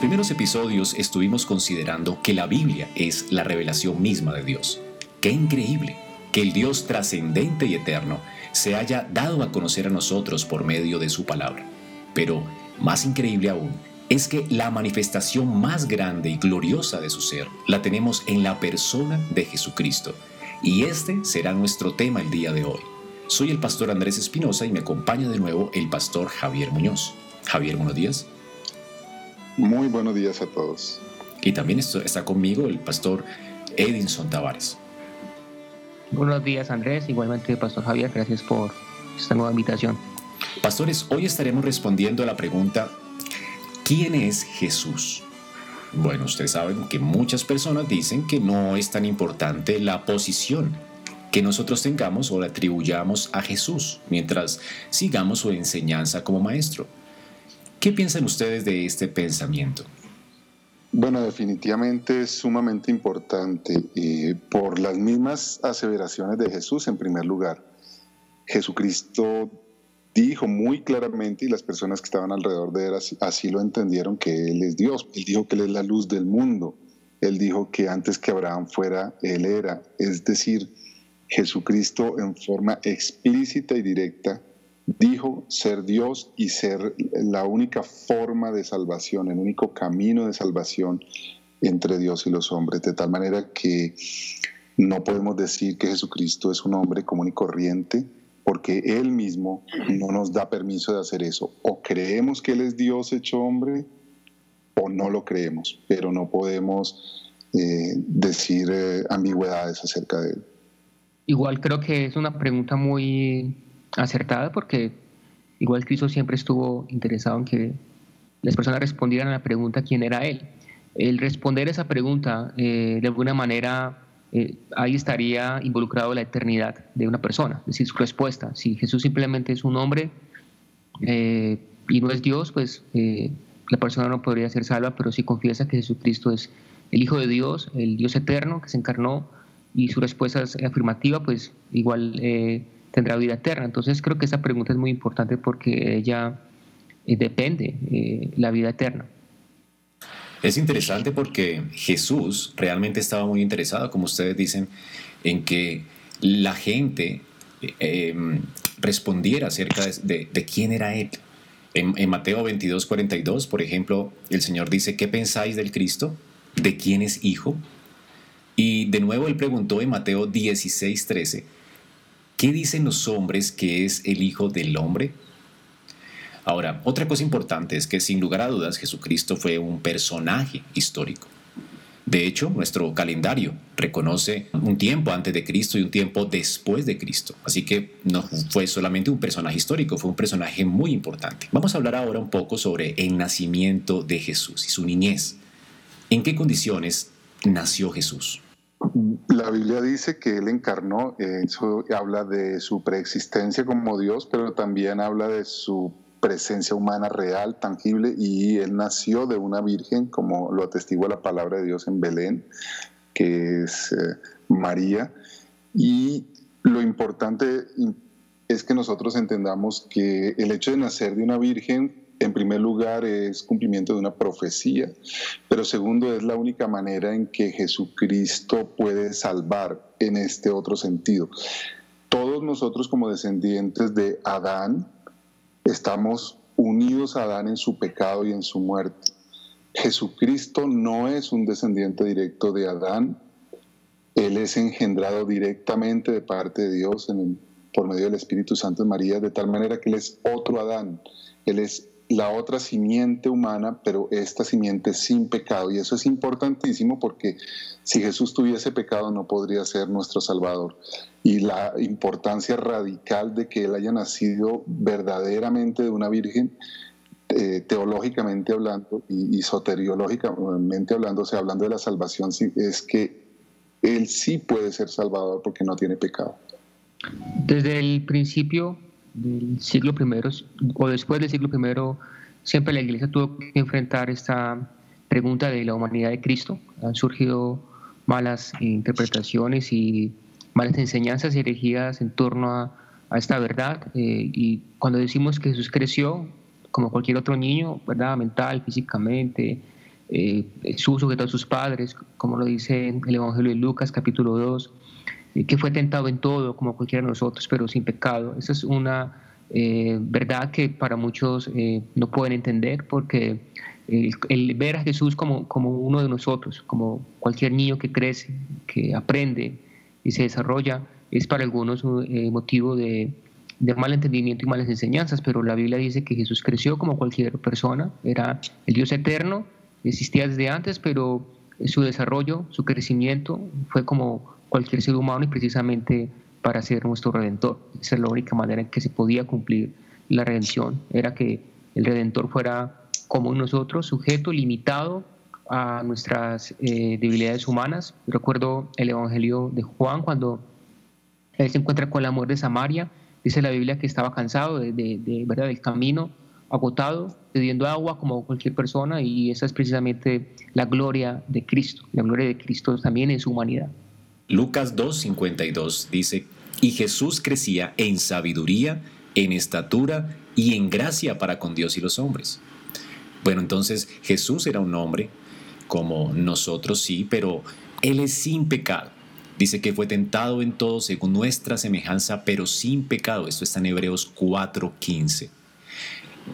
Primeros episodios estuvimos considerando que la Biblia es la revelación misma de Dios. ¡Qué increíble! Que el Dios trascendente y eterno se haya dado a conocer a nosotros por medio de su palabra. Pero, más increíble aún, es que la manifestación más grande y gloriosa de su ser la tenemos en la persona de Jesucristo. Y este será nuestro tema el día de hoy. Soy el pastor Andrés Espinosa y me acompaña de nuevo el pastor Javier Muñoz. Javier, buenos días. Muy buenos días a todos. Y también está conmigo el pastor Edinson Tavares. Buenos días Andrés, igualmente pastor Javier, gracias por esta nueva invitación. Pastores, hoy estaremos respondiendo a la pregunta, ¿quién es Jesús? Bueno, ustedes saben que muchas personas dicen que no es tan importante la posición que nosotros tengamos o la atribuyamos a Jesús mientras sigamos su enseñanza como maestro. ¿Qué piensan ustedes de este pensamiento? Bueno, definitivamente es sumamente importante eh, por las mismas aseveraciones de Jesús en primer lugar. Jesucristo dijo muy claramente, y las personas que estaban alrededor de él así, lo entendieron, que Él es Dios. Él dijo que Él es la luz del mundo. Él dijo que antes que Abraham fuera, Él era. Es decir, Jesucristo en forma explícita y directa dijo ser Dios y ser la única forma de salvación, el único camino de salvación entre Dios y los hombres, de tal manera que no podemos decir que Jesucristo es un hombre común y corriente, porque Él mismo no nos da permiso de hacer eso. O creemos que Él es Dios hecho hombre, o no lo creemos, pero no podemos eh, decir eh, ambigüedades acerca de Él. Igual creo que es una pregunta muy acertada porque igual Cristo siempre estuvo interesado en que las personas respondieran a la pregunta quién era Él. El responder esa pregunta eh, de alguna manera eh, ahí estaría involucrado la eternidad de una persona, es decir, su respuesta. Si Jesús simplemente es un hombre eh, y no es Dios, pues la persona no podría ser salva, pero si confiesa que Jesucristo es el Hijo de Dios, el Dios eterno que se encarnó y su respuesta es afirmativa, pues igual tendrá vida eterna. Entonces creo que esa pregunta es muy importante porque ella eh, depende eh, la vida eterna. Es interesante porque Jesús realmente estaba muy interesado, como ustedes dicen, en que la gente eh, respondiera acerca de, quién era Él. En, en, Mateo 22, 42, por ejemplo, el Señor dice, ¿qué pensáis del Cristo? ¿De quién es hijo? Y de nuevo él preguntó en Mateo 16, 13, ¿Qué dicen los hombres que es el Hijo del Hombre? Ahora, otra cosa importante es que sin lugar a dudas Jesucristo fue un personaje histórico. De hecho, nuestro calendario reconoce un tiempo antes de Cristo y un tiempo después de Cristo. Así que no fue solamente un personaje histórico, fue un personaje muy importante. Vamos a hablar ahora un poco sobre el nacimiento de Jesús y su niñez. ¿En qué condiciones nació Jesús? La Biblia dice que Él encarnó, eso habla de su preexistencia como Dios, pero también habla de su presencia humana real, tangible, y Él nació de una virgen, como lo atestigua la palabra de Dios en Belén, que es eh, María. Y lo importante es que nosotros entendamos que el hecho de nacer de una virgen en primer lugar, es cumplimiento de una profecía, pero segundo, es la única manera en que Jesucristo puede salvar en este otro sentido. Todos nosotros como descendientes de Adán estamos unidos a Adán en su pecado y en su muerte. Jesucristo no es un descendiente directo de Adán, Él es engendrado directamente de parte de Dios por medio del Espíritu Santo de María, de tal manera que Él es otro Adán, Él es la otra simiente humana, pero esta simiente sin pecado. Y eso es importantísimo porque si Jesús tuviese pecado no podría ser nuestro Salvador. Y la importancia radical de que Él haya nacido verdaderamente de una virgen, eh, teológicamente hablando y, soteriológicamente hablando, o sea, hablando de la salvación, es que Él sí puede ser Salvador porque no tiene pecado. Desde el principio del siglo I o después del siglo I, siempre la Iglesia tuvo que enfrentar esta pregunta de la humanidad de Cristo. Han surgido malas interpretaciones y malas enseñanzas dirigidas en torno a, esta verdad. Eh, y cuando decimos que Jesús creció como cualquier otro niño, ¿verdad? mental, físicamente, eh, sujeto a sus padres, como lo dice el Evangelio de Lucas capítulo 2, que fue tentado en todo, como cualquiera de nosotros, pero sin pecado. Esa es una eh, verdad que para muchos eh, no pueden entender porque el, ver a Jesús como, como uno de nosotros, como cualquier niño que crece, que aprende y se desarrolla, es para algunos un eh, motivo de, de mal entendimiento y malas enseñanzas, pero la Biblia dice que Jesús creció como cualquier persona, era el Dios eterno, existía desde antes, pero su desarrollo, su crecimiento fue como cualquier ser humano y precisamente para ser nuestro redentor. Esa es la única manera en que se podía cumplir la redención, era que el redentor fuera como nosotros, sujeto, limitado a nuestras eh, debilidades humanas. Recuerdo el Evangelio de Juan cuando él se encuentra con el amor de Samaria, dice la Biblia que estaba cansado de, ¿verdad? del camino, agotado, pidiendo agua como cualquier persona y esa es precisamente la gloria de Cristo. La gloria de Cristo también en su humanidad. Lucas 2.52 dice, y Jesús crecía en sabiduría, en estatura y en gracia para con Dios y los hombres. Bueno, entonces Jesús era un hombre como nosotros sí, pero Él es sin pecado. Dice que fue tentado en todo según nuestra semejanza, pero sin pecado. Esto está en Hebreos 4:15.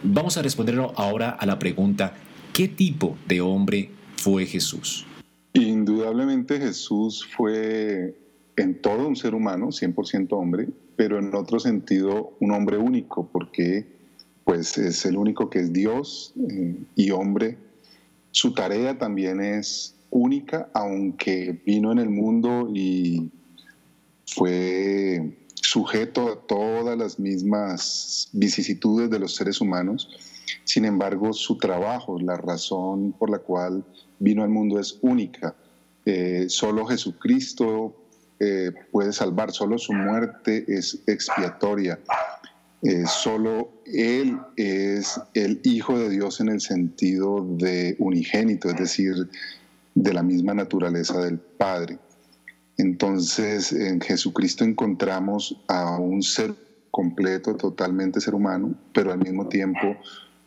Vamos a responder ahora a la pregunta, ¿qué tipo de hombre fue Jesús? Indudablemente Jesús fue en todo un ser humano, 100% hombre, pero en otro sentido un hombre único, porque pues es el único que es Dios eh, y hombre. Su tarea también es única, aunque vino en el mundo y fue sujeto a todas las mismas vicisitudes de los seres humanos. Sin embargo, su trabajo, la razón por la cual vino al mundo es única. Eh, solo Jesucristo eh, puede salvar, solo su muerte es expiatoria. Eh, solo Él es el Hijo de Dios en el sentido de unigénito, es decir, de la misma naturaleza del Padre. Entonces, en Jesucristo encontramos a un ser completo, totalmente ser humano, pero al mismo tiempo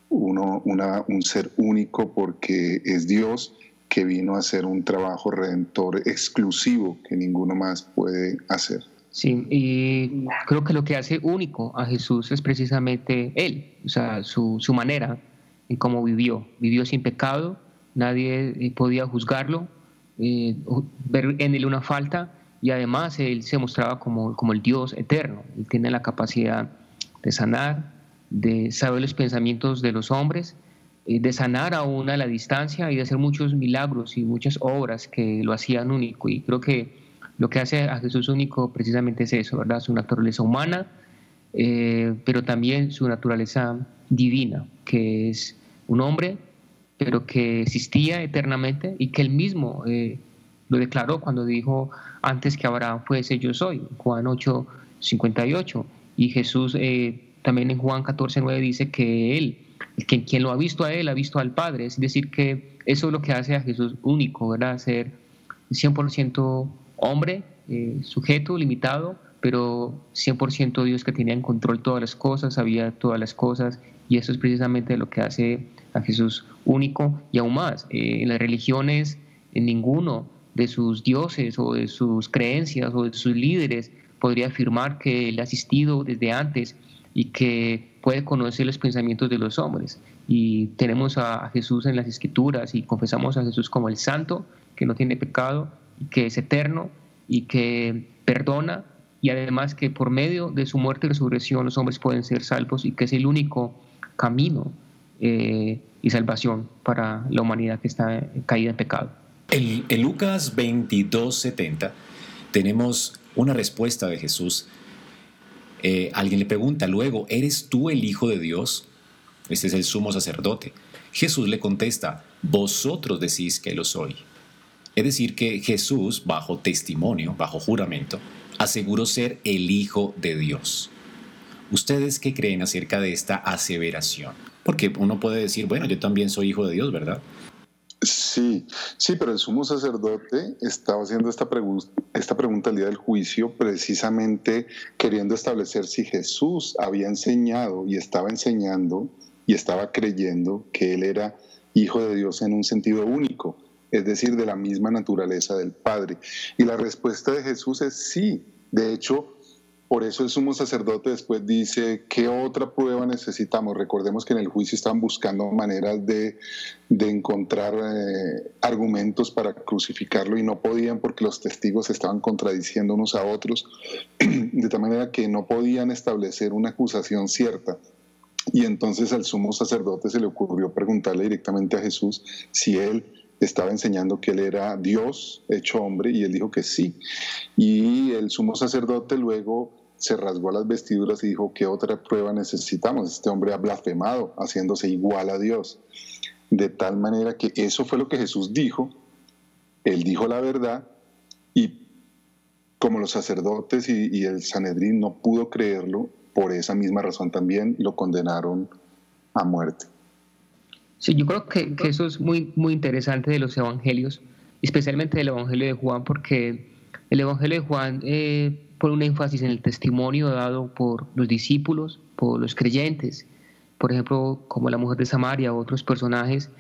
uno, un ser único porque es Dios que vino a hacer un trabajo redentor exclusivo que ninguno más puede hacer. Sí, y creo que lo que hace único a Jesús es precisamente Él, o sea, su, su manera en cómo vivió. Vivió sin pecado, nadie eh, podía juzgarlo, eh, ver en Él una falta, y además Él se mostraba como, como el Dios eterno. Él tiene la capacidad de sanar, de saber los pensamientos de los hombres, de sanar aún a la distancia y de hacer muchos milagros y muchas obras que lo hacían único. Y creo que lo que hace a Jesús único precisamente es eso, ¿verdad? Su naturaleza humana, eh, pero también su naturaleza divina, que es un hombre, pero que existía eternamente y que él mismo eh, lo declaró cuando dijo antes que Abraham fuese yo soy, Juan 8, 58. Y Jesús también en Juan 14, 9 dice que Él, quien, quien lo ha visto a Él, ha visto al Padre. Es decir, que eso es lo que hace a Jesús único, ¿verdad? Ser 100% hombre, eh, sujeto, limitado, pero 100% Dios que tenía en control todas las cosas, sabía todas las cosas, y eso es precisamente lo que hace a Jesús único y aún más. Eh, en las religiones, en ninguno de sus dioses o de sus creencias o de sus líderes podría afirmar que él ha asistido desde antes y que puede conocer los pensamientos de los hombres. Y tenemos a Jesús en las escrituras y confesamos a Jesús como el santo, que no tiene pecado, que es eterno y que perdona y además que por medio de su muerte y resurrección los hombres pueden ser salvos y que es el único camino eh, y salvación para la humanidad que está caída en pecado. En, en Lucas 22, 70 tenemos una respuesta de Jesús. Eh, alguien le pregunta luego, ¿eres tú el Hijo de Dios? Este es el sumo sacerdote. Jesús le contesta, vosotros decís que lo soy. Es decir, que Jesús, bajo testimonio, bajo juramento, aseguró ser el Hijo de Dios. ¿Ustedes qué creen acerca de esta aseveración? Porque uno puede decir, bueno, yo también soy hijo de Dios, ¿verdad? Sí, sí, pero el sumo sacerdote estaba haciendo esta, esta pregunta el día del juicio precisamente queriendo establecer si Jesús había enseñado y estaba enseñando y estaba creyendo que él era hijo de Dios en un sentido único, es decir, de la misma naturaleza del Padre. Y la respuesta de Jesús es sí. De hecho, por eso el sumo sacerdote después dice, ¿qué otra prueba necesitamos? Recordemos que en el juicio estaban buscando maneras de, encontrar eh, argumentos para crucificarlo y no podían porque los testigos estaban contradiciendo unos a otros, de tal manera que no podían establecer una acusación cierta. Y entonces al sumo sacerdote se le ocurrió preguntarle directamente a Jesús si él estaba enseñando que él era Dios hecho hombre y él dijo que sí. Y el sumo sacerdote luego se rasgó las vestiduras y dijo, ¿qué otra prueba necesitamos? Este hombre ha blasfemado, haciéndose igual a Dios. De tal manera que eso fue lo que Jesús dijo, él dijo la verdad y como los sacerdotes y, el Sanedrín no pudo creerlo, por esa misma razón también lo condenaron a muerte. Sí, yo creo que, eso es muy, muy interesante de los evangelios, especialmente del evangelio de Juan, porque el evangelio de Juan eh, por un énfasis en el testimonio dado por los discípulos, por los creyentes, por ejemplo, como la mujer de Samaria, otros personajes,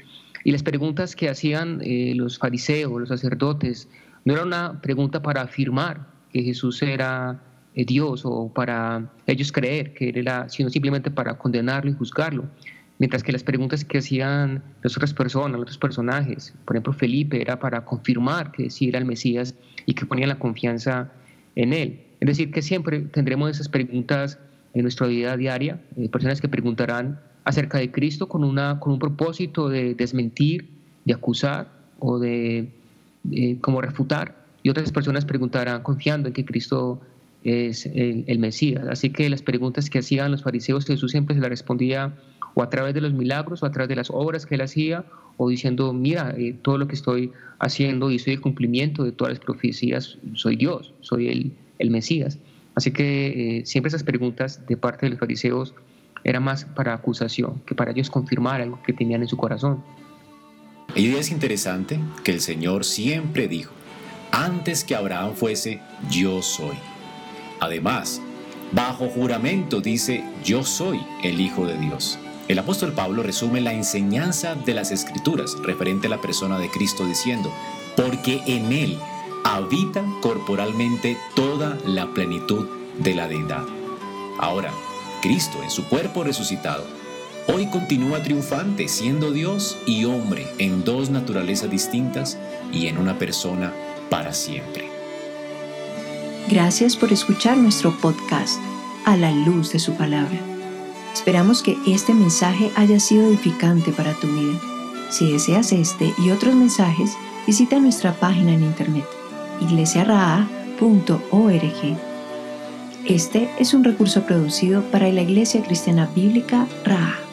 y las preguntas que hacían eh, los fariseos, los sacerdotes, no era una pregunta para afirmar que Jesús era eh, Dios o para ellos creer que era, sino simplemente para condenarlo y juzgarlo. Mientras que las preguntas que hacían las otras personas, los otros personajes, por ejemplo Felipe, era para confirmar que sí era el Mesías y que ponían la confianza en Él. Es decir, que siempre tendremos esas preguntas en nuestra vida diaria, eh, personas que preguntarán acerca de Cristo con, una, con un propósito de desmentir, de acusar o de como refutar, y otras personas preguntarán confiando en que Cristo es el, Mesías. Así que las preguntas que hacían los fariseos, Jesús siempre se las respondía o a través de los milagros o a través de las obras que él hacía, o diciendo, mira, eh, todo lo que estoy haciendo y soy el cumplimiento de todas las profecías, soy Dios, soy el, el Mesías. Así que eh, siempre esas preguntas de parte de los fariseos eran más para acusación que para ellos confirmar algo que tenían en su corazón. Y es interesante que el Señor siempre dijo, antes que Abraham fuese, yo soy. Además, bajo juramento dice, yo soy el Hijo de Dios. El apóstol Pablo resume la enseñanza de las Escrituras referente a la persona de Cristo diciendo, porque en Él habita corporalmente toda la plenitud de la deidad. Ahora, Cristo en su cuerpo resucitado, hoy continúa triunfante siendo Dios y hombre en dos naturalezas distintas y en una persona para siempre. Gracias por escuchar nuestro podcast a la luz de su palabra. Esperamos que este mensaje haya sido edificante para tu vida. Si deseas este y otros mensajes, visita nuestra página en internet iglesiaraa.org. Este es un recurso producido para la Iglesia Cristiana Bíblica Raha.